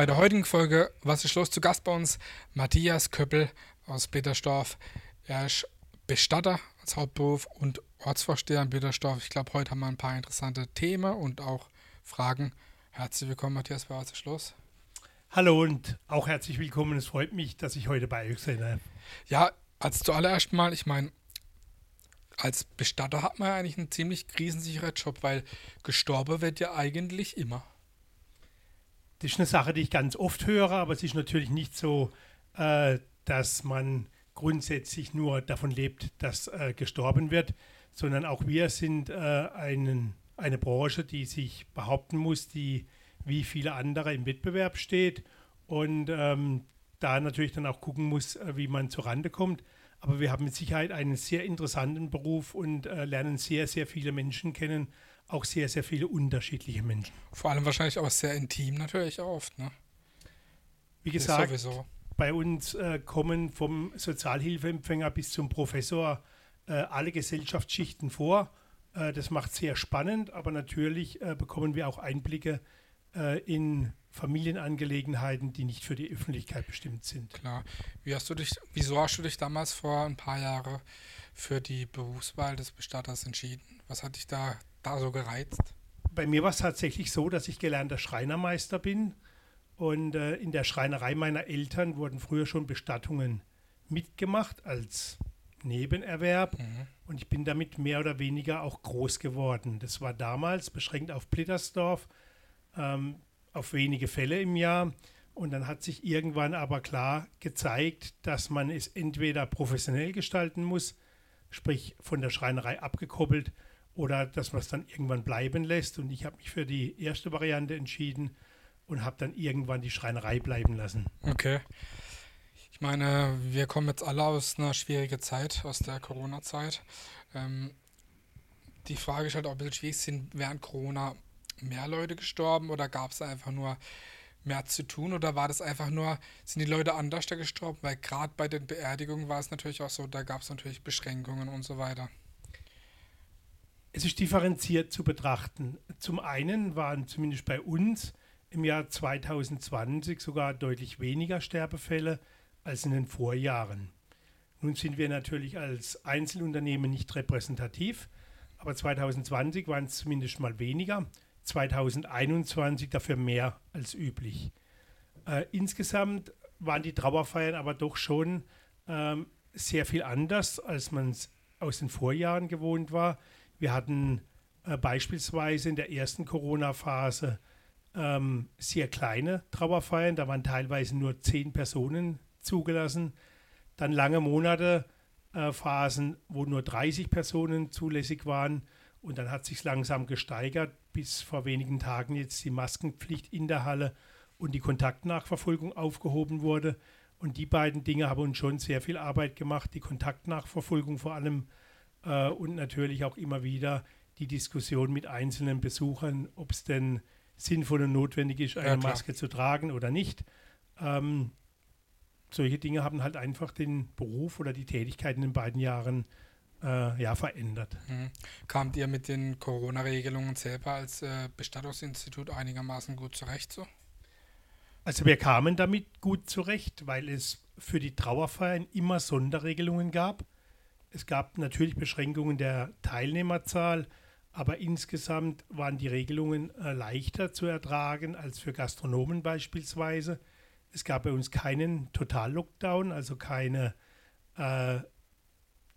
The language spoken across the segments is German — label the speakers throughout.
Speaker 1: Bei der heutigen Folge Was ist los? Zu Gast bei uns Matthias Köppel aus Petersdorf. Er ist Bestatter als Hauptberuf und Ortsvorsteher in Petersdorf. Ich glaube, heute haben wir ein paar interessante Themen und auch Fragen. Herzlich willkommen, Matthias, bei Was ist los?
Speaker 2: Hallo und auch herzlich willkommen. Es freut mich, dass ich heute bei euch sein darf.
Speaker 1: Ja, als zuallererst mal, ich meine, als Bestatter hat man ja eigentlich einen ziemlich krisensicherer Job, weil gestorben wird ja eigentlich immer.
Speaker 2: Das ist eine Sache, die ich ganz oft höre, aber es ist natürlich nicht so, äh, dass man grundsätzlich nur davon lebt, dass äh, gestorben wird, sondern auch wir sind äh, einen, eine Branche, die sich behaupten muss, die wie viele andere im Wettbewerb steht und ähm, da natürlich dann auch gucken muss, äh, wie man zurande kommt. Aber wir haben mit Sicherheit einen sehr interessanten Beruf und äh, lernen sehr, sehr viele Menschen kennen, auch sehr, sehr viele unterschiedliche Menschen.
Speaker 1: Vor allem wahrscheinlich auch sehr intim natürlich oft, ne?
Speaker 2: Wie gesagt, bei uns äh, kommen vom Sozialhilfeempfänger bis zum Professor äh, alle Gesellschaftsschichten vor. Äh, das macht sehr spannend, aber natürlich äh, bekommen wir auch Einblicke äh, in Familienangelegenheiten, die nicht für die Öffentlichkeit bestimmt sind.
Speaker 1: Klar. Wie hast du dich, wieso hast du dich damals vor ein paar Jahren für die Berufswahl des Bestatters entschieden? Was hat dich da, da so gereizt?
Speaker 2: Bei mir war es tatsächlich so, dass ich gelernter Schreinermeister bin. Und äh, in der Schreinerei meiner Eltern wurden früher schon Bestattungen mitgemacht als Nebenerwerb. Mhm. Und ich bin damit mehr oder weniger auch groß geworden. Das war damals beschränkt auf Plittersdorf ähm, auf wenige Fälle im Jahr. Und dann hat sich irgendwann aber klar gezeigt, dass man es entweder professionell gestalten muss, sprich von der Schreinerei abgekoppelt, oder dass man es dann irgendwann bleiben lässt. Und ich habe mich für die erste Variante entschieden und habe dann irgendwann die Schreinerei bleiben lassen.
Speaker 1: Okay. Ich meine, wir kommen jetzt alle aus einer schwierigen Zeit, aus der Corona-Zeit. Ähm, die Frage ist halt auch ein bisschen schwierig, sind während Corona mehr Leute gestorben oder gab es einfach nur mehr zu tun oder war das einfach nur, sind die Leute anders da gestorben? Weil gerade bei den Beerdigungen war es natürlich auch so, da gab es natürlich Beschränkungen und so weiter.
Speaker 2: Es ist differenziert zu betrachten. Zum einen waren zumindest bei uns im Jahr 2020 sogar deutlich weniger Sterbefälle als in den Vorjahren. Nun sind wir natürlich als Einzelunternehmen nicht repräsentativ, aber 2020 waren es zumindest mal weniger. 2021 dafür mehr als üblich. Äh, insgesamt waren die Trauerfeiern aber doch schon ähm, sehr viel anders, als man es aus den Vorjahren gewohnt war. Wir hatten äh, beispielsweise in der ersten Corona-Phase ähm, sehr kleine Trauerfeiern, da waren teilweise nur zehn Personen zugelassen. Dann lange Monate, äh, Phasen, wo nur 30 Personen zulässig waren. Und dann hat sich langsam gesteigert, bis vor wenigen Tagen jetzt die Maskenpflicht in der Halle und die Kontaktnachverfolgung aufgehoben wurde. Und die beiden Dinge haben uns schon sehr viel Arbeit gemacht, die Kontaktnachverfolgung vor allem äh, und natürlich auch immer wieder die Diskussion mit einzelnen Besuchern, ob es denn sinnvoll und notwendig ist, eine ja, Maske zu tragen oder nicht. Ähm, solche Dinge haben halt einfach den Beruf oder die Tätigkeit in den beiden Jahren äh, ja, verändert.
Speaker 1: Mhm. Kamt ihr mit den Corona-Regelungen selber als äh, Bestattungsinstitut einigermaßen gut zurecht so?
Speaker 2: Also wir kamen damit gut zurecht, weil es für die Trauerfeiern immer Sonderregelungen gab. Es gab natürlich Beschränkungen der Teilnehmerzahl, aber insgesamt waren die Regelungen äh, leichter zu ertragen als für Gastronomen beispielsweise. Es gab bei uns keinen Total-Lockdown, also keine äh,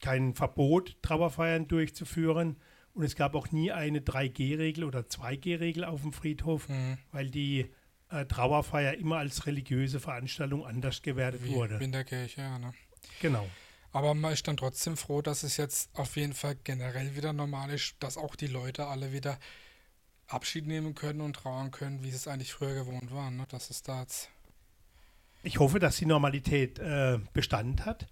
Speaker 2: kein Verbot, Trauerfeiern durchzuführen. Und es gab auch nie eine 3G-Regel oder 2G-Regel auf dem Friedhof, mhm. weil die äh, Trauerfeier immer als religiöse Veranstaltung anders gewertet
Speaker 1: Wie
Speaker 2: wurde.
Speaker 1: In der Kirche, ja. Ne?
Speaker 2: Genau.
Speaker 1: Aber man ist dann trotzdem froh, dass es jetzt auf jeden Fall generell wieder normal ist, dass auch die Leute alle wieder Abschied nehmen können und trauern können, wie es eigentlich früher gewohnt war. Ne? Das ist da jetzt.
Speaker 2: Ich hoffe, dass die Normalität äh, Bestand hat.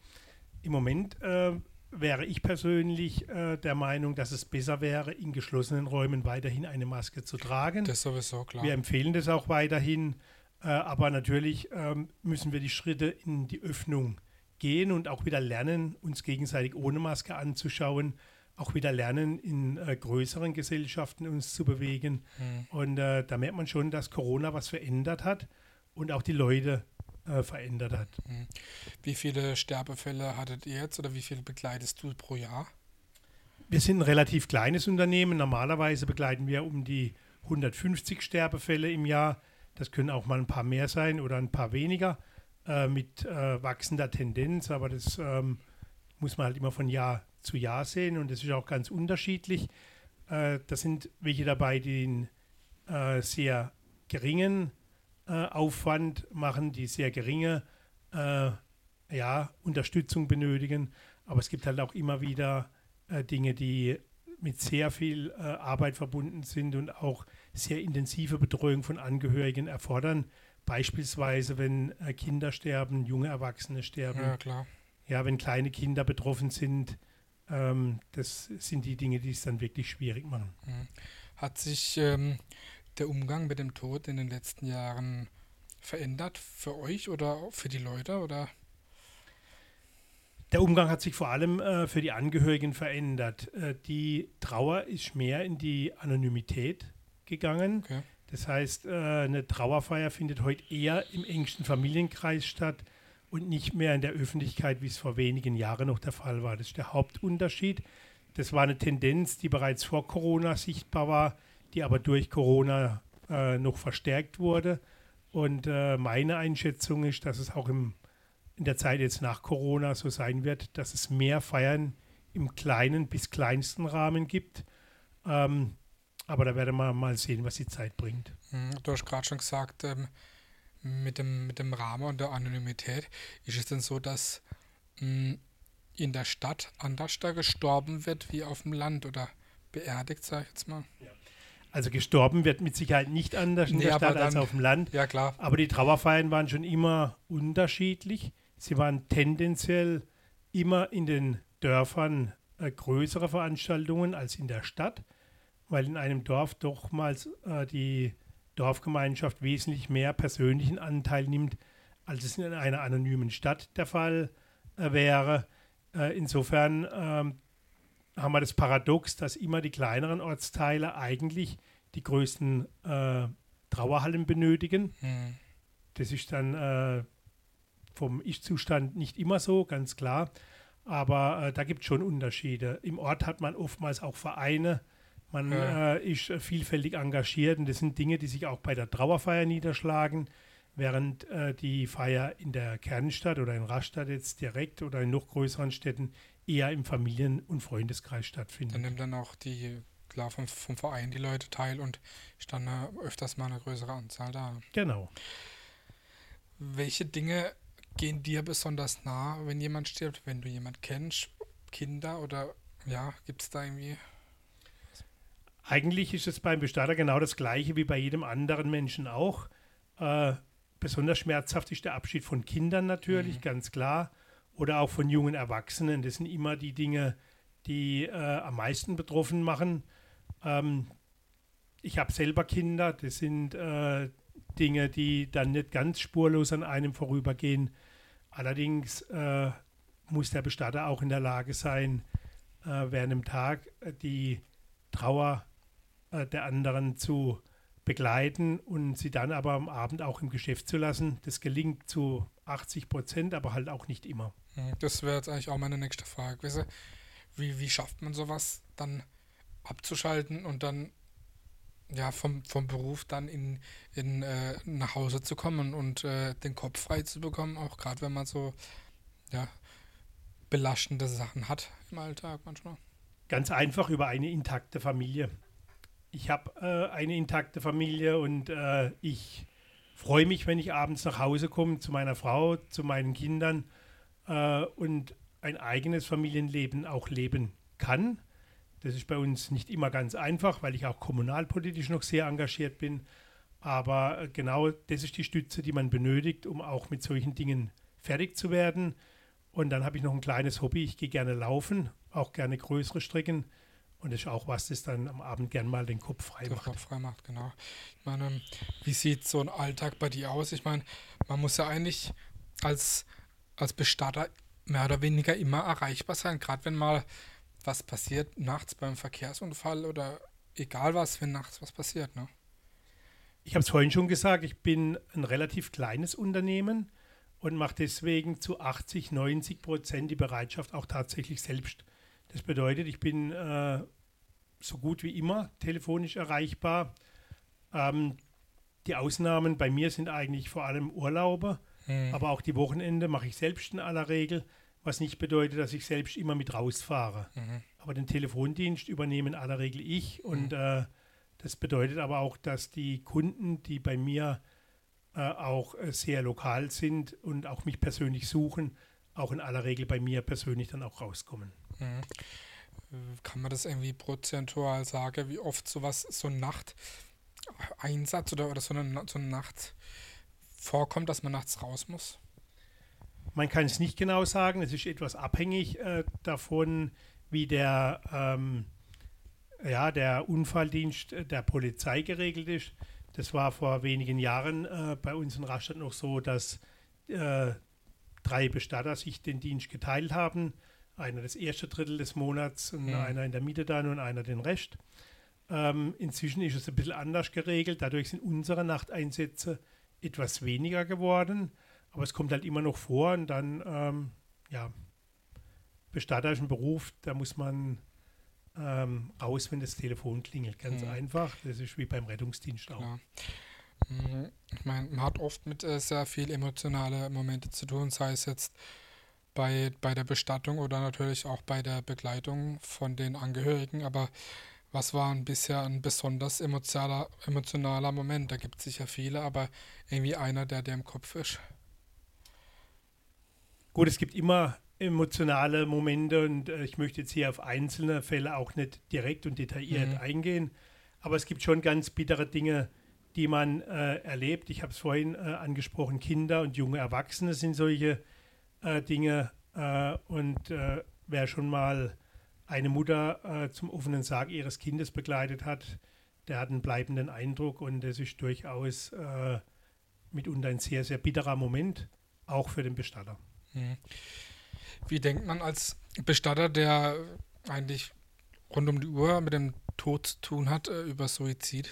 Speaker 2: Im Moment äh, wäre ich persönlich äh, der Meinung, dass es besser wäre, in geschlossenen Räumen weiterhin eine Maske zu tragen.
Speaker 1: Das ist sowieso klar.
Speaker 2: Wir empfehlen das auch weiterhin, äh, aber natürlich ähm, müssen wir die Schritte in die Öffnung gehen und auch wieder lernen, uns gegenseitig ohne Maske anzuschauen, auch wieder lernen, in äh, größeren Gesellschaften uns zu bewegen. Mhm. Und äh, da merkt man schon, dass Corona was verändert hat. und auch die Leute äh, verändert hat.
Speaker 1: Mhm. Wie viele Sterbefälle hattet ihr jetzt oder wie viele begleitest du pro Jahr?
Speaker 2: Wir sind ein relativ kleines Unternehmen. Normalerweise begleiten wir um die 150 Sterbefälle im Jahr. Das können auch mal ein paar mehr sein oder ein paar weniger äh, mit äh, wachsender Tendenz, aber das ähm, muss man halt immer von Jahr zu Jahr sehen und das ist auch ganz unterschiedlich. Äh, da sind welche dabei, die einen äh, sehr geringen Aufwand machen, die sehr geringe äh, ja, Unterstützung benötigen, aber es gibt halt auch immer wieder Dinge, die mit sehr viel äh, Arbeit verbunden sind und auch sehr intensive Betreuung von Angehörigen erfordern. Beispielsweise, wenn äh, Kinder sterben, junge Erwachsene sterben.
Speaker 1: Ja, klar.
Speaker 2: Ja, wenn kleine Kinder betroffen sind, ähm, das sind die Dinge, die es dann wirklich schwierig machen.
Speaker 1: Mhm. Hat sich ähm, der Umgang mit dem Tod in den letzten Jahren verändert für euch oder für die Leute oder?
Speaker 2: Der Umgang hat sich vor allem äh, für die Angehörigen verändert. Äh, die Trauer ist mehr in die Anonymität gegangen. Okay. Das heißt, äh, eine Trauerfeier findet heute eher im engsten Familienkreis statt und nicht mehr in der Öffentlichkeit, wie es vor wenigen Jahren noch der Fall war. Das ist der Hauptunterschied. Das war eine Tendenz, die bereits vor Corona sichtbar war, die aber durch Corona äh, noch verstärkt wurde. Und äh, meine Einschätzung ist, dass es auch im in der Zeit jetzt nach Corona so sein wird, dass es mehr Feiern im kleinen bis kleinsten Rahmen gibt. Ähm, aber da werden wir mal sehen, was die Zeit bringt.
Speaker 1: Hm, du hast gerade schon gesagt, ähm, mit, dem, mit dem Rahmen und der Anonymität, ist es denn so, dass mh, hm, in der Stadt anders da gestorben wird wie auf dem Land oder beerdigt, sag ich jetzt mal? Ja.
Speaker 2: Also gestorben wird mit Sicherheit nicht anders in nee, der Stadt dann, als auf dem Land.
Speaker 1: Ja, klar.
Speaker 2: Aber die Trauerfeiern waren schon immer unterschiedlich. Sie waren tendenziell immer in den Dörfern äh, größere Veranstaltungen als in der Stadt, weil in einem Dorf dochmals äh, die Dorfgemeinschaft wesentlich mehr persönlichen Anteil nimmt, als es in einer anonymen Stadt der Fall äh, wäre. Äh, insofern ähm, haben wir das Paradox, dass immer die kleineren Ortsteile eigentlich die größten äh, Trauerhallen benötigen. Mhm. Das ist dann äh, vom Ich-Zustand nicht immer so, ganz klar. Aber äh, da gibt es schon Unterschiede. Im Ort hat man oftmals auch Vereine. Man ja. äh, ist äh, vielfältig engagiert und das sind Dinge, die sich auch bei der Trauerfeier niederschlagen, während äh, die Feier in der Kernstadt oder in Rastatt jetzt direkt oder in noch größeren Städten eher im Familien- und Freundeskreis stattfindet.
Speaker 1: Dann nimmt dann auch die, klar, vom, vom Verein die Leute teil und ist dann öfters mal eine größere Anzahl da.
Speaker 2: Genau.
Speaker 1: Welche Dinge gehen dir besonders nah, wenn jemand stirbt, wenn du jemand kennst, Kinder oder ja, gibt es da irgendwie?
Speaker 2: Eigentlich ist es beim Bestatter genau das gleiche wie bei jedem anderen Menschen auch. Äh, besonders schmerzhaft ist der Abschied von Kindern natürlich, mhm. ganz klar. Oder auch von jungen Erwachsenen. Das sind immer die Dinge, die äh, am meisten betroffen machen. Ähm, ich habe selber Kinder, das sind äh, Dinge, die dann nicht ganz spurlos an einem vorübergehen. Allerdings äh, muss der Bestatter auch in der Lage sein, äh, während dem Tag äh, die Trauer äh, der anderen zu begleiten und sie dann aber am Abend auch im Geschäft zu lassen. Das gelingt zu 80 Prozent, aber halt auch nicht immer.
Speaker 1: Hm, das wäre jetzt eigentlich auch meine nächste Frage. Wie, wie schafft man sowas dann abzuschalten und dann ja, vom, vom Beruf dann in, in, äh, nach Hause zu kommen und äh, den Kopf frei zu bekommen, auch gerade wenn man so ja, belastende Sachen hat im Alltag manchmal.
Speaker 2: Ganz einfach über eine intakte Familie. Ich habe äh, eine intakte Familie und äh, ich freue mich, wenn ich abends nach Hause komme zu meiner Frau, zu meinen Kindern äh, und ein eigenes Familienleben auch leben kann das ist bei uns nicht immer ganz einfach, weil ich auch kommunalpolitisch noch sehr engagiert bin. Aber äh, genau das ist die Stütze, die man benötigt, um auch mit solchen Dingen fertig zu werden. Und dann habe ich noch ein kleines Hobby. Ich gehe gerne laufen, auch gerne größere Strecken. Und das ist auch was, das dann am Abend gern mal den Kopf frei
Speaker 1: den
Speaker 2: macht.
Speaker 1: Kopf frei macht, genau. Ich meine, wie sieht so ein Alltag bei dir aus? Ich meine, man muss ja eigentlich als, als Bestatter mehr oder weniger immer erreichbar sein, gerade wenn mal was passiert nachts beim Verkehrsunfall oder egal was, wenn nachts was passiert, ne?
Speaker 2: Ich habe es vorhin schon gesagt, ich bin ein relativ kleines Unternehmen und mache deswegen zu 80, 90 Prozent die Bereitschaft auch tatsächlich selbst. Das bedeutet, ich bin äh, so gut wie immer telefonisch erreichbar. Ähm, die Ausnahmen bei mir sind eigentlich vor allem Urlaube, mhm. aber auch die Wochenende mache ich selbst in aller Regel, was nicht bedeutet, dass ich selbst immer mit rausfahre. Mhm. Aber den Telefondienst übernehme in aller Regel ich und mhm. äh, das bedeutet aber auch, dass die Kunden, die bei mir äh, auch äh, sehr lokal sind und auch mich persönlich suchen, auch in aller Regel bei mir persönlich dann auch rauskommen. Mhm.
Speaker 1: Kann man das irgendwie prozentual sagen, wie oft sowas, so ein Nachteinsatz oder, oder so, eine, so eine Nacht vorkommt, dass man nachts raus muss?
Speaker 2: Man kann es nicht genau sagen. Es ist etwas abhängig äh, davon, wie der ähm, ja, der Unfalldienst der Polizei geregelt ist. Das war vor wenigen Jahren äh, bei uns in Rastatt noch so, dass äh, drei Bestatter sich den Dienst geteilt haben. Einer das erste Drittel des Monats und mhm. einer in der Mitte dann und einer den Rest. Ähm, inzwischen ist es ein bisschen anders geregelt. Dadurch sind unsere Nachteinsätze etwas weniger geworden. Aber es kommt halt immer noch vor und dann, ähm, ja, Bestatter ist ein Beruf, da muss man ähm, raus, wenn das Telefon klingelt. Ganz mhm. einfach. Das ist wie beim Rettungsdienst auch.
Speaker 1: Mhm. Ich meine, man hat oft mit äh, sehr viel emotionale Momente zu tun, sei es jetzt bei, bei der Bestattung oder natürlich auch bei der Begleitung von den Angehörigen. Aber was war bisher ein besonders emotionaler, emotionaler Moment? Da gibt es sicher viele, aber irgendwie einer, der dir im Kopf ist.
Speaker 2: Gut, es gibt immer emotionale Momente und äh, ich möchte jetzt hier auf einzelne Fälle auch nicht direkt und detailliert mhm. eingehen, aber es gibt schon ganz bittere Dinge, die man äh, erlebt. Ich habe es vorhin äh, angesprochen, Kinder und junge Erwachsene sind solche äh, Dinge äh, und äh, wer schon mal eine Mutter zum offenen Sarg ihres Kindes begleitet hat, der hat einen bleibenden Eindruck und das ist durchaus mitunter ein sehr, sehr bitterer Moment, auch für den Bestatter. Mhm.
Speaker 1: Wie denkt man als Bestatter, der eigentlich rund um die Uhr mit dem Tod zu tun hat, äh, über Suizid?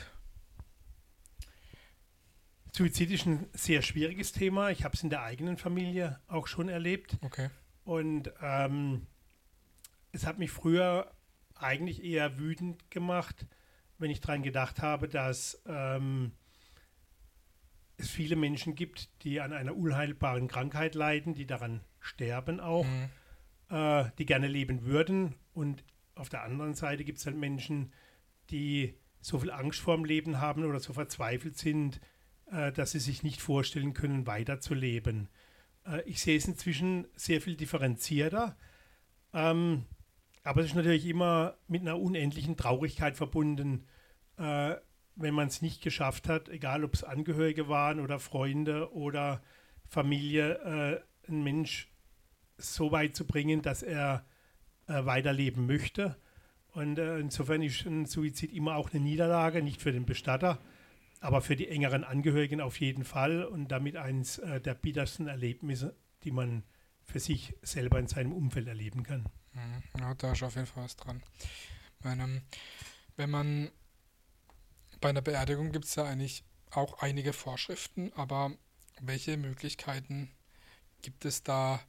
Speaker 2: Suizid ist ein sehr schwieriges Thema. Ich habe es in der eigenen Familie auch schon erlebt.
Speaker 1: Okay.
Speaker 2: Und ähm, es hat mich früher eigentlich eher wütend gemacht, wenn ich daran gedacht habe, dass ähm, es viele Menschen gibt, die an einer unheilbaren Krankheit leiden, die daran sterben auch, mhm. äh, die gerne leben würden. Und auf der anderen Seite gibt es halt Menschen, die so viel Angst vorm Leben haben oder so verzweifelt sind, äh, dass sie sich nicht vorstellen können, weiterzuleben. Äh, ich sehe es inzwischen sehr viel differenzierter. Ähm, aber es ist natürlich immer mit einer unendlichen Traurigkeit verbunden, äh, wenn man es nicht geschafft hat, egal ob es Angehörige waren oder Freunde oder Familie, äh, ein Mensch so weit zu bringen, dass er äh, weiterleben möchte. Und äh, insofern ist ein Suizid immer auch eine Niederlage, nicht für den Bestatter, aber für die engeren Angehörigen auf jeden Fall und damit eines äh, der bittersten Erlebnisse, die man für sich selber in seinem Umfeld erleben kann.
Speaker 1: Mhm. Ja, da ist auf jeden Fall was dran. Meine, wenn man bei einer Beerdigung gibt es ja eigentlich auch einige Vorschriften, aber welche Möglichkeiten gibt es da,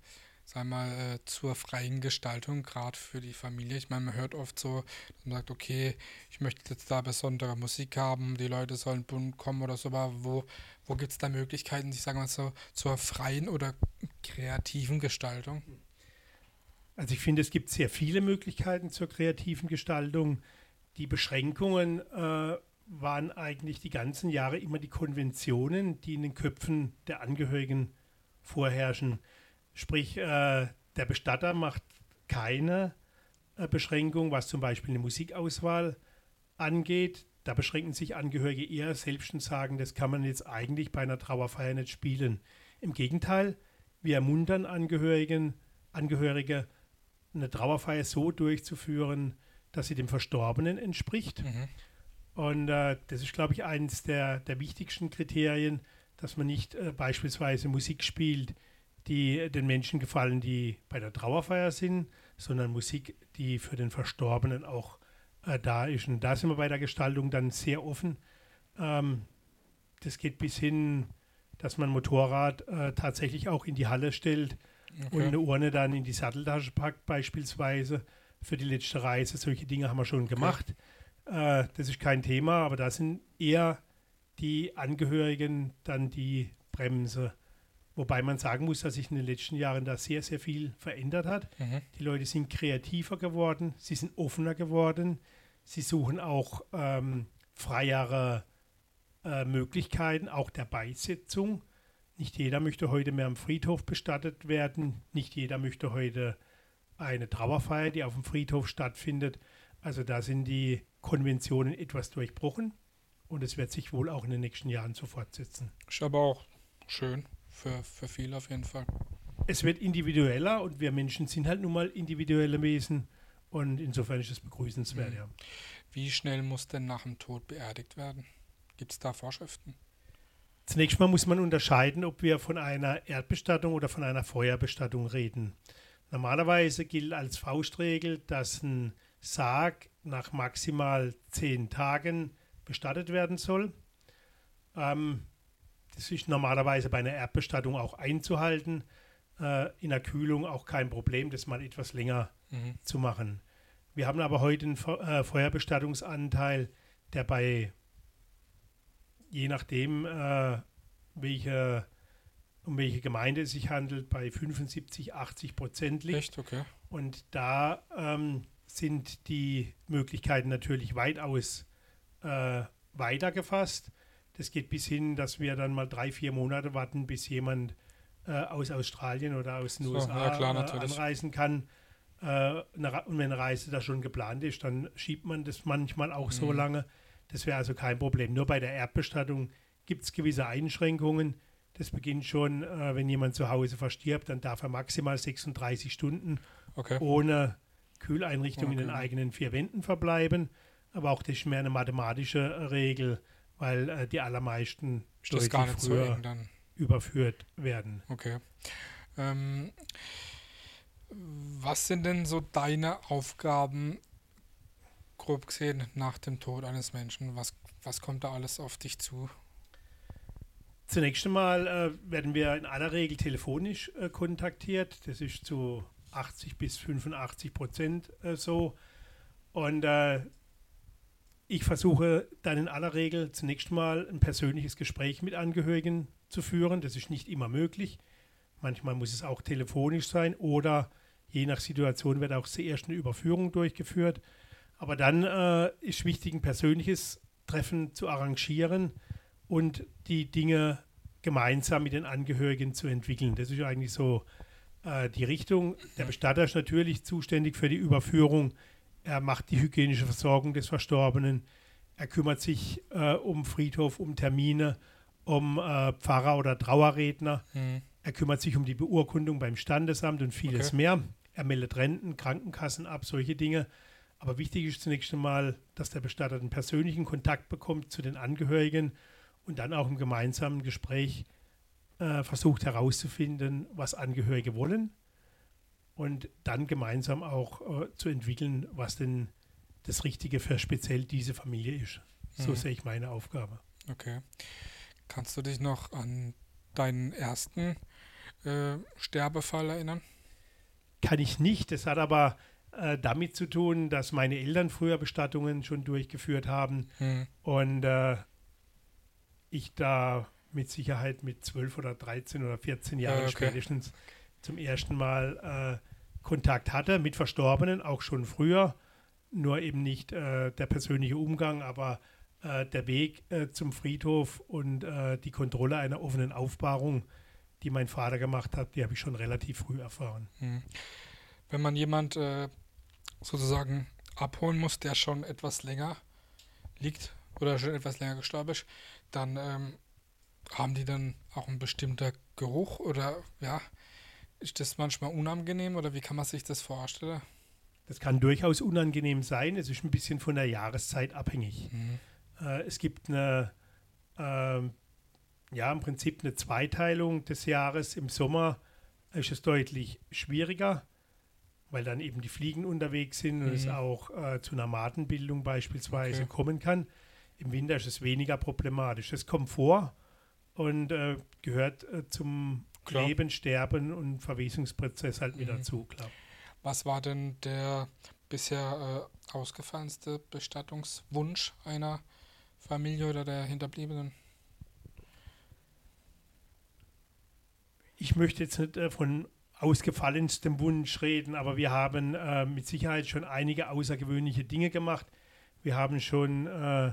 Speaker 1: sag mal, äh, zur freien Gestaltung, gerade für die Familie? Ich meine, man hört oft so, dass man sagt, okay, ich möchte jetzt da besondere Musik haben, die Leute sollen bunt kommen oder so, aber wo, wo gibt es da Möglichkeiten, ich sage mal so, zur freien oder kreativen Gestaltung?
Speaker 2: Also ich finde, es gibt sehr viele Möglichkeiten zur kreativen Gestaltung. Die Beschränkungen äh, waren eigentlich die ganzen Jahre immer die Konventionen, die in den Köpfen der Angehörigen vorherrschen. Sprich, äh, der Bestatter macht keine äh, Beschränkung, was zum Beispiel eine Musikauswahl angeht. Da beschränken sich Angehörige eher selbst und sagen, das kann man jetzt eigentlich bei einer Trauerfeier nicht spielen. Im Gegenteil, wir ermuntern Angehörigen, Angehörige, eine Trauerfeier so durchzuführen, dass sie dem Verstorbenen entspricht. Mhm. Und äh, das ist, glaube ich, eines der, der wichtigsten Kriterien, dass man nicht äh, beispielsweise Musik spielt, die den Menschen gefallen, die bei der Trauerfeier sind, sondern Musik, die für den Verstorbenen auch äh, da ist. Und da sind wir bei der Gestaltung dann sehr offen. Ähm, das geht bis hin, dass man Motorrad äh, tatsächlich auch in die Halle stellt okay. und eine Urne dann in die Satteltasche packt, beispielsweise für die letzte Reise. Solche Dinge haben wir schon gemacht. Okay. Äh, das ist kein Thema, aber da sind eher die Angehörigen dann die Bremse. Wobei man sagen muss, dass sich in den letzten Jahren da sehr, sehr viel verändert hat. Mhm. Die Leute sind kreativer geworden, sie sind offener geworden, sie suchen auch ähm, freiere äh, Möglichkeiten, auch der Beisetzung. Nicht jeder möchte heute mehr am Friedhof bestattet werden, nicht jeder möchte heute eine Trauerfeier, die auf dem Friedhof stattfindet. Also da sind die Konventionen etwas durchbrochen und es wird sich wohl auch in den nächsten Jahren so fortsetzen.
Speaker 1: Ist aber auch schön für, für viele auf jeden Fall.
Speaker 2: Es wird individueller und wir Menschen sind halt nun mal individuelle Wesen und insofern ist es begrüßenswert, mhm. ja.
Speaker 1: Wie schnell muss denn nach dem Tod beerdigt werden? Gibt es da Vorschriften?
Speaker 2: Zunächst mal muss man unterscheiden, ob wir von einer Erdbestattung oder von einer Feuerbestattung reden. Normalerweise gilt als Faustregel, dass ein Sarg nach maximal zehn Tagen bestattet werden soll. Ähm, das ist normalerweise bei einer Erdbestattung auch einzuhalten. Äh, in der Kühlung auch kein Problem, das mal etwas länger mhm. zu machen. Wir haben aber heute einen äh, Feuerbestattungsanteil, der bei je nachdem, äh, welche um welche Gemeinde es sich handelt, bei 75, 80 Prozent liegt.
Speaker 1: Echt? Okay.
Speaker 2: Und da ähm, sind die Möglichkeiten natürlich weitaus äh, weiter gefasst. Das geht bis hin, dass wir dann mal drei, vier Monate warten, bis jemand äh, aus Australien oder aus den so, USA ja, klar, äh, anreisen kann. Äh, und wenn eine Reise da schon geplant ist, dann schiebt man das manchmal auch mhm. so lange. Das wäre also kein Problem. Nur bei der Erdbestattung gibt es gewisse Einschränkungen das beginnt schon, äh, wenn jemand zu Hause verstirbt, dann darf er maximal 36 Stunden okay. ohne Kühleinrichtung okay. in den eigenen vier Wänden verbleiben. Aber auch das ist mehr eine mathematische Regel, weil äh, die allermeisten
Speaker 1: das gar nicht früher so
Speaker 2: überführt werden.
Speaker 1: Okay. Ähm, was sind denn so deine Aufgaben, grob gesehen, nach dem Tod eines Menschen? Was, was kommt da alles auf dich zu?
Speaker 2: Zunächst einmal äh, werden wir in aller Regel telefonisch äh, kontaktiert. Das ist zu 80 bis 85 Prozent äh, so. Und äh, ich versuche dann in aller Regel zunächst mal ein persönliches Gespräch mit Angehörigen zu führen. Das ist nicht immer möglich. Manchmal muss es auch telefonisch sein oder je nach Situation wird auch zuerst eine Überführung durchgeführt. Aber dann äh, ist wichtig, ein persönliches Treffen zu arrangieren und die Dinge gemeinsam mit den Angehörigen zu entwickeln. Das ist eigentlich so äh, die Richtung. Der Bestatter ist natürlich zuständig für die Überführung. Er macht die hygienische Versorgung des Verstorbenen. Er kümmert sich äh, um Friedhof, um Termine, um äh, Pfarrer oder Trauerredner. Mhm. Er kümmert sich um die Beurkundung beim Standesamt und vieles okay. mehr. Er meldet Renten, Krankenkassen ab, solche Dinge. Aber wichtig ist zunächst einmal, dass der Bestatter einen persönlichen Kontakt bekommt zu den Angehörigen und dann auch im gemeinsamen Gespräch äh, versucht herauszufinden, was Angehörige wollen und dann gemeinsam auch äh, zu entwickeln, was denn das Richtige für speziell diese Familie ist. So mhm. sehe ich meine Aufgabe.
Speaker 1: Okay. Kannst du dich noch an deinen ersten äh, Sterbefall erinnern?
Speaker 2: Kann ich nicht. Das hat aber äh, damit zu tun, dass meine Eltern früher Bestattungen schon durchgeführt haben. Mhm. Und äh, ich da mit Sicherheit mit 12 oder 13 oder 14 Jahren okay. spätestens zum ersten Mal äh, Kontakt hatte mit Verstorbenen, auch schon früher, nur eben nicht äh, der persönliche Umgang, aber äh, der Weg zum Friedhof und die Kontrolle einer offenen Aufbahrung, die mein Vater gemacht hat, die habe ich schon relativ früh erfahren. Hm.
Speaker 1: Wenn man jemand äh, sozusagen abholen muss, der schon etwas länger liegt oder schon etwas länger gestorben ist, dann ähm, haben die dann auch ein bestimmter Geruch oder ja, ist das manchmal unangenehm oder wie kann man sich das vorstellen?
Speaker 2: Das kann durchaus unangenehm sein. Es ist ein bisschen von der Jahreszeit abhängig. Mhm. Äh, es gibt eine, äh, ja, im Prinzip eine Zweiteilung des Jahres. Im Sommer ist es deutlich schwieriger, weil dann eben die Fliegen unterwegs sind und mhm. es auch äh, zu einer Matenbildung beispielsweise okay. kommen kann. Im Winter ist es weniger problematisch. Es kommt vor, und äh, gehört äh, zum
Speaker 1: Klar.
Speaker 2: Leben, Sterben und Verwesungsprozess halt mit
Speaker 1: Mhm.
Speaker 2: dazu, klar.
Speaker 1: Was war denn der bisher äh, ausgefallenste Bestattungswunsch einer Familie oder der Hinterbliebenen?
Speaker 2: Ich möchte jetzt nicht äh, von ausgefallenstem Wunsch reden, aber wir haben äh, mit Sicherheit schon einige außergewöhnliche Dinge gemacht. Wir haben schon äh,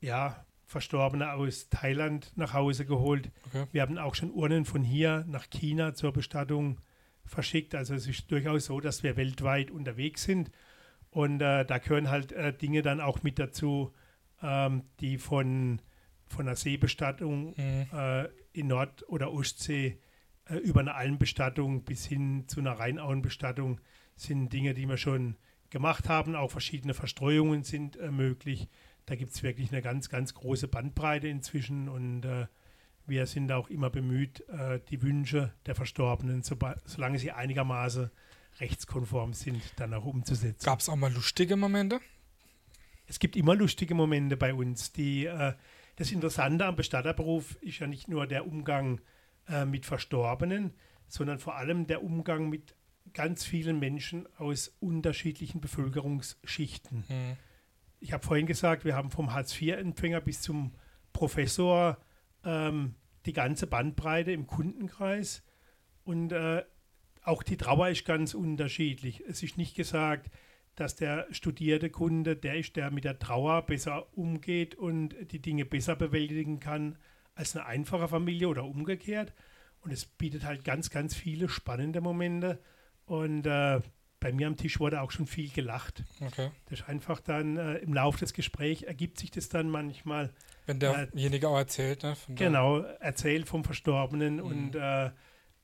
Speaker 2: ja, Verstorbene aus Thailand nach Hause geholt.
Speaker 1: Okay.
Speaker 2: Wir haben auch schon Urnen von hier nach China zur Bestattung verschickt. Also es ist durchaus so, dass wir weltweit unterwegs sind. Und äh, da gehören halt äh, Dinge dann auch mit dazu, ähm, die von, von einer Seebestattung
Speaker 1: Mhm.
Speaker 2: äh, in Nord- oder Ostsee äh, über eine Almbestattung bis hin zu einer Rheinauenbestattung sind Dinge, die wir schon gemacht haben. Auch verschiedene Verstreuungen sind äh, möglich. Da gibt es wirklich eine ganz, ganz große Bandbreite inzwischen und äh, wir sind auch immer bemüht, äh, die Wünsche der Verstorbenen, soba- solange sie einigermaßen rechtskonform sind, dann auch umzusetzen.
Speaker 1: Gab es auch mal lustige Momente?
Speaker 2: Es gibt immer lustige Momente bei uns. Die, äh, das Interessante am Bestatterberuf ist ja nicht nur der Umgang äh, mit Verstorbenen, sondern vor allem der Umgang mit ganz vielen Menschen aus unterschiedlichen Bevölkerungsschichten.
Speaker 1: Mhm.
Speaker 2: Ich habe vorhin gesagt, wir haben vom Hartz-IV-Empfänger bis zum Professor ähm, die ganze Bandbreite im Kundenkreis. Und äh, auch die Trauer ist ganz unterschiedlich. Es ist nicht gesagt, dass der studierte Kunde der ist, der mit der Trauer besser umgeht und die Dinge besser bewältigen kann als eine einfache Familie oder umgekehrt. Und es bietet halt ganz, ganz viele spannende Momente. Und äh, bei mir am Tisch wurde auch schon viel gelacht.
Speaker 1: Okay.
Speaker 2: Das ist einfach dann äh, im Laufe des Gesprächs ergibt sich das dann manchmal
Speaker 1: Wenn derjenige auch erzählt, ne?
Speaker 2: Genau erzählt vom Verstorbenen
Speaker 1: Mhm.
Speaker 2: und äh,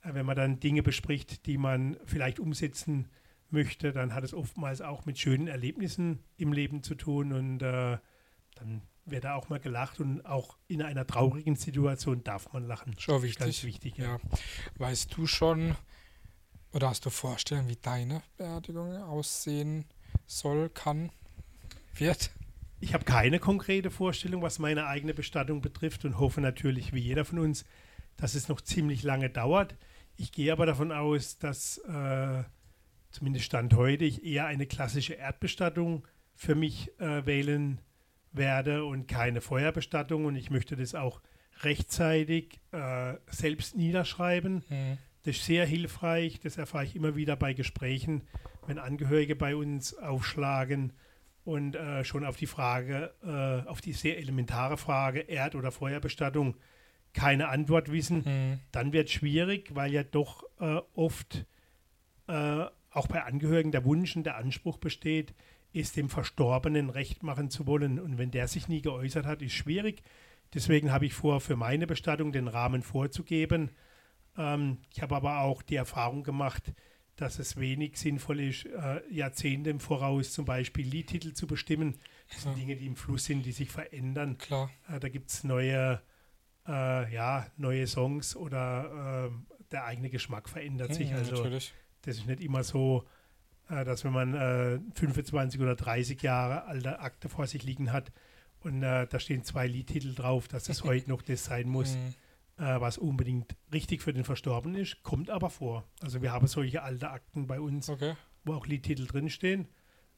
Speaker 2: wenn man dann Dinge bespricht, die man vielleicht umsetzen möchte, dann hat es oftmals auch mit schönen Erlebnissen im Leben zu tun und äh, dann wird da auch mal gelacht und auch in einer traurigen Situation darf man lachen.
Speaker 1: Schon
Speaker 2: Ganz
Speaker 1: wichtig.
Speaker 2: wichtig.
Speaker 1: Ja. Weißt du schon oder hast du Vorstellungen, wie deine Beerdigung aussehen soll, kann, wird?
Speaker 2: Ich habe keine konkrete Vorstellung, was meine eigene Bestattung betrifft und hoffe natürlich, wie jeder von uns, dass es noch ziemlich lange dauert. Ich gehe aber davon aus, dass äh, zumindest Stand heute ich eher eine klassische Erdbestattung für mich äh, wählen werde und keine Feuerbestattung. Und ich möchte das auch rechtzeitig äh, selbst niederschreiben.
Speaker 1: Mhm.
Speaker 2: Das ist sehr hilfreich. Das erfahre ich immer wieder bei Gesprächen, wenn Angehörige bei uns aufschlagen und äh, schon auf die Frage, äh, auf die sehr elementare Frage Erd- oder Feuerbestattung keine Antwort wissen.
Speaker 1: Mhm.
Speaker 2: Dann wird es schwierig, weil ja doch äh, oft äh, auch bei Angehörigen der Wunsch und der Anspruch besteht, es dem Verstorbenen recht machen zu wollen. Und wenn der sich nie geäußert hat, ist schwierig. Deswegen habe ich vor, für meine Bestattung den Rahmen vorzugeben. Ähm, ich habe aber auch die Erfahrung gemacht, dass es wenig sinnvoll ist, äh, Jahrzehnte im Voraus zum Beispiel Liedtitel zu bestimmen. Das sind
Speaker 1: Ja.
Speaker 2: Dinge, die im Fluss sind, die sich verändern.
Speaker 1: Klar.
Speaker 2: Äh, da gibt es neue, äh, ja, neue Songs oder äh, der eigene Geschmack verändert sich.
Speaker 1: Mhm,
Speaker 2: Also
Speaker 1: natürlich.
Speaker 2: das ist nicht immer so, dass wenn man äh, 25 oder 30 Jahre alte Akte vor sich liegen hat und äh, da stehen zwei Liedtitel drauf, dass es heute noch das sein muss,
Speaker 1: Mhm.
Speaker 2: äh, was unbedingt richtig für den Verstorbenen ist, kommt aber vor. Also wir haben solche alte Akten bei uns,
Speaker 1: Okay.
Speaker 2: wo auch Liedtitel drinstehen.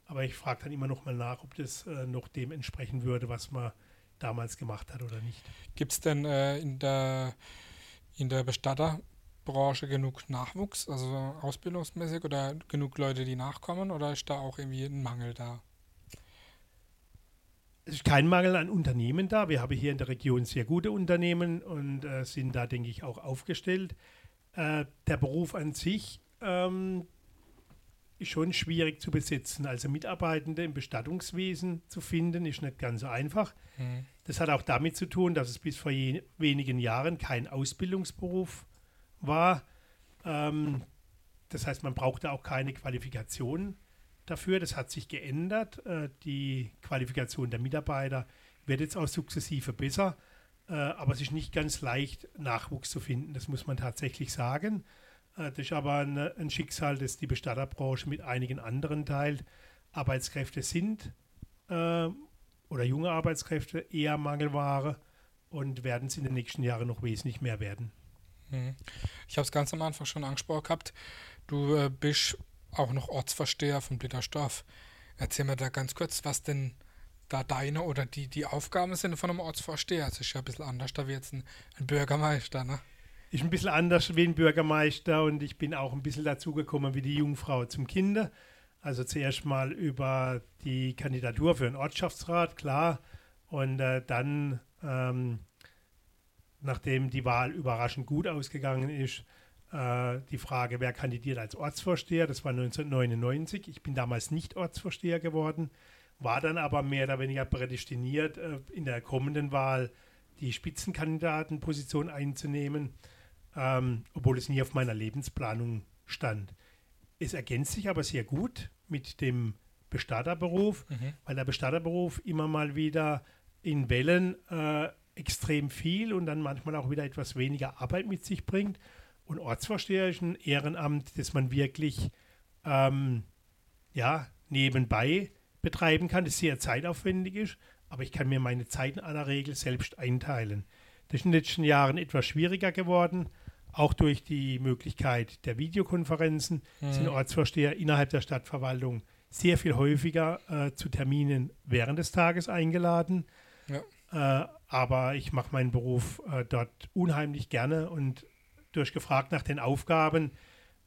Speaker 2: Aber ich frage dann immer noch mal nach, ob das äh, noch dem entsprechen würde, was man damals gemacht hat oder nicht.
Speaker 1: Gibt es denn äh, in der in der Bestatterbranche genug Nachwuchs, also ausbildungsmäßig oder genug Leute, die nachkommen oder ist da auch irgendwie ein Mangel da?
Speaker 2: Es ist kein Mangel an Unternehmen da. Wir haben hier in der Region sehr gute Unternehmen und äh, sind da, denke ich, auch aufgestellt. Äh, der Beruf an sich ähm, ist schon schwierig zu besetzen. Also Mitarbeitende im Bestattungswesen zu finden, ist nicht ganz so einfach.
Speaker 1: Mhm.
Speaker 2: Das hat auch damit zu tun, dass es bis vor wenigen Jahren kein Ausbildungsberuf war. Ähm, das heißt, man brauchte auch keine Qualifikation dafür. Das hat sich geändert. Äh, die Qualifikation der Mitarbeiter wird jetzt auch sukzessive besser. Äh, aber es ist nicht ganz leicht, Nachwuchs zu finden. Das muss man tatsächlich sagen. Äh, das ist aber eine, ein Schicksal, das die Bestatterbranche mit einigen anderen teilt. Arbeitskräfte sind äh, oder junge Arbeitskräfte eher Mangelware. und werden es in den nächsten Jahren noch wesentlich mehr werden.
Speaker 1: Mhm. Ich habe es ganz am Anfang schon angesprochen gehabt. Du äh, bist auch noch Ortsversteher von Blittersdorf. Erzähl mir da ganz kurz, was denn da deine oder die, die Aufgaben sind von einem Ortsvorsteher. Das ist ja ein bisschen anders da wie jetzt ein, ein Bürgermeister, ne?
Speaker 2: Ist ein bisschen anders wie ein Bürgermeister und ich bin auch ein bisschen dazugekommen wie die Jungfrau zum Kinder. Also zuerst mal über die Kandidatur für den Ortschaftsrat, klar. Und äh, dann, ähm, nachdem die Wahl überraschend gut ausgegangen ist, äh, die Frage, wer kandidiert als Ortsvorsteher. Das war 1999. Ich bin damals nicht Ortsvorsteher geworden, war dann aber mehr oder weniger prädestiniert, äh, in der kommenden Wahl die Spitzenkandidatenposition einzunehmen, ähm, obwohl es nie auf meiner Lebensplanung stand. Es ergänzt sich aber sehr gut mit dem Bestatterberuf, mhm. weil der Bestatterberuf immer mal wieder in Wellen äh, extrem viel und dann manchmal auch wieder etwas weniger Arbeit mit sich bringt. Und Ortsvorsteher ist ein Ehrenamt, das man wirklich ähm, ja, nebenbei betreiben kann, das sehr zeitaufwendig ist, aber ich kann mir meine Zeit in aller Regel selbst einteilen. Das ist in den letzten Jahren etwas schwieriger geworden. Auch durch die Möglichkeit der Videokonferenzen mhm. sind Ortsvorsteher innerhalb der Stadtverwaltung sehr viel häufiger äh, zu Terminen während des Tages eingeladen. Ja. Äh, aber ich mache meinen Beruf äh, dort unheimlich gerne und durchgefragt nach den Aufgaben.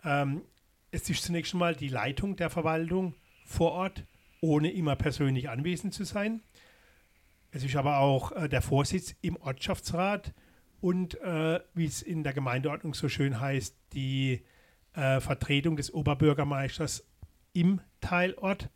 Speaker 2: Ähm, es ist zunächst mal die Leitung der Verwaltung vor Ort, ohne immer persönlich anwesend zu sein. Es ist aber auch äh, der Vorsitz im Ortschaftsrat und, äh, wie es in der Gemeindeordnung so schön heißt, die äh, Vertretung des Oberbürgermeisters im Teilort.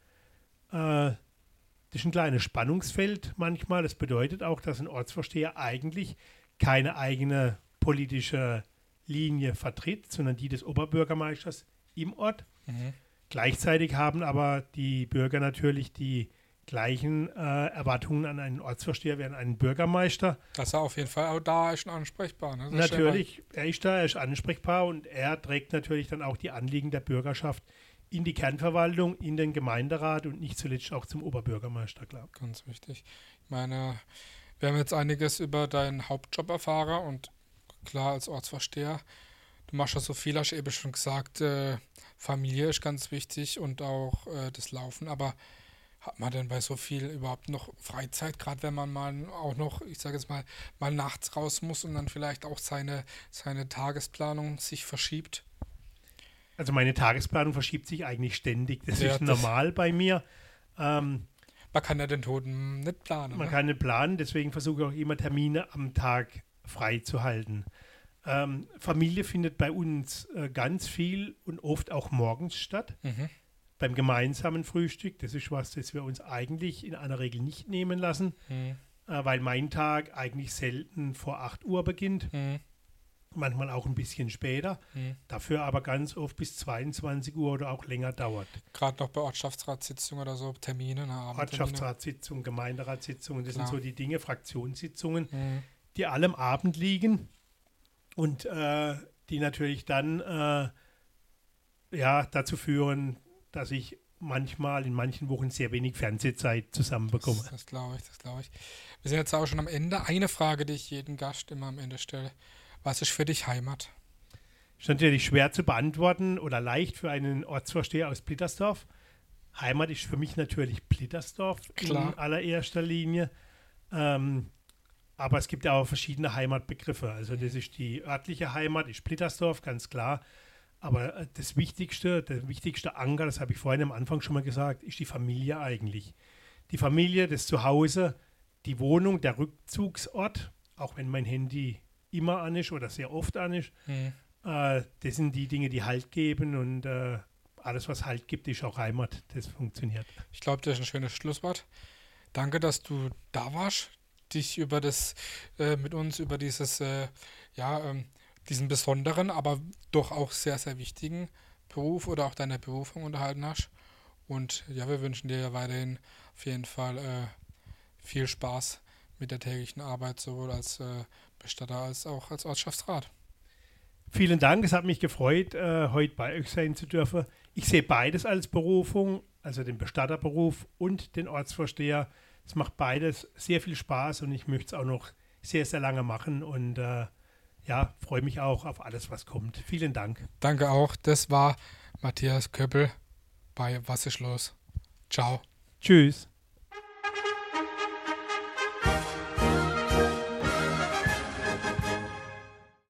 Speaker 2: Das ist ein kleines Spannungsfeld manchmal. Das bedeutet auch, dass ein Ortsvorsteher eigentlich keine eigene politische Linie vertritt, sondern die des Oberbürgermeisters im Ort. Mhm. Gleichzeitig haben aber die Bürger natürlich die gleichen äh, Erwartungen an einen Ortsvorsteher wie an einen Bürgermeister.
Speaker 1: Dass er auf jeden Fall auch da ist ansprechbar. Ne?
Speaker 2: Natürlich, er ist da, er ist ansprechbar und er trägt natürlich dann auch die Anliegen der Bürgerschaft in die Kernverwaltung, in den Gemeinderat und nicht zuletzt auch zum Oberbürgermeister, klar.
Speaker 1: Ganz wichtig. Ich meine, wir haben jetzt einiges über deinen Hauptjob erfahren und klar als Ortsvorsteher. Du machst ja so viel, hast du eben schon gesagt, äh, Familie ist ganz wichtig und auch äh, das Laufen, aber hat man denn bei so viel überhaupt noch Freizeit, gerade wenn man mal auch noch, ich sage jetzt mal, mal nachts raus muss und dann vielleicht auch seine, seine Tagesplanung sich verschiebt?
Speaker 2: Also meine Tagesplanung verschiebt sich eigentlich ständig. Das ja, ist normal das bei mir. Ähm,
Speaker 1: man kann ja den Toten nicht planen.
Speaker 2: Man ne? kann nicht planen, deswegen versuche ich auch immer Termine am Tag frei zu halten. Ähm, Familie findet bei uns äh, ganz viel und oft auch morgens statt. Mhm. Beim gemeinsamen Frühstück, das ist was, das wir uns eigentlich in einer Regel nicht nehmen lassen, mhm. äh, weil mein Tag eigentlich selten vor 8 Uhr beginnt. Mhm. Manchmal auch ein bisschen später, mhm. dafür aber ganz oft bis 22 Uhr oder auch länger dauert.
Speaker 1: Gerade noch bei Ortschaftsratssitzungen oder so, Termine. Ne,
Speaker 2: Ortschaftsratssitzungen, Gemeinderatssitzungen, das Klar. sind so die Dinge, Fraktionssitzungen, mhm. die alle am Abend liegen und äh, die natürlich dann äh, ja, dazu führen, dass ich manchmal in manchen Wochen sehr wenig Fernsehzeit zusammenbekomme.
Speaker 1: Das, das glaube ich, das glaube ich. Wir sind jetzt auch schon am Ende. Eine Frage, die ich jeden Gast immer am Ende stelle. Was ist für dich Heimat?
Speaker 2: Ist natürlich schwer zu beantworten oder leicht für einen Ortsvorsteher aus Blittersdorf. Heimat ist für mich natürlich Blittersdorf Klar. in allererster Linie. Ähm, aber es gibt ja auch verschiedene Heimatbegriffe. Also das ist die örtliche Heimat, ist Splittersdorf, ganz klar. Aber äh, das Wichtigste, der wichtigste Anker, das habe ich vorhin am Anfang schon mal gesagt, ist die Familie eigentlich. Die Familie, das Zuhause, die Wohnung, der Rückzugsort, auch wenn mein Handy immer an ist oder sehr oft an ist. Mhm. Äh, das sind die Dinge, die Halt geben und äh, alles, was Halt gibt, ist auch Heimat. Das funktioniert.
Speaker 1: Ich glaube, das ist ein schönes Schlusswort. Danke, dass du da warst dich über das, äh, mit uns über dieses, äh, ja, ähm, diesen besonderen, aber doch auch sehr, sehr wichtigen Beruf oder auch deine Berufung unterhalten hast. Und ja, wir wünschen dir ja weiterhin auf jeden Fall äh, viel Spaß mit der täglichen Arbeit, sowohl als äh, Bestatter als auch als Ortschaftsrat.
Speaker 2: Vielen Dank, es hat mich gefreut, äh, heute bei euch sein zu dürfen. Ich sehe beides als Berufung, also den Bestatterberuf und den Ortsvorsteher. Es macht beides sehr viel Spaß und ich möchte es auch noch sehr, sehr lange machen und äh, ja, freue mich auch auf alles, was kommt. Vielen Dank.
Speaker 1: Danke auch. Das war Matthias Köppel bei Was ist los? Ciao.
Speaker 2: Tschüss.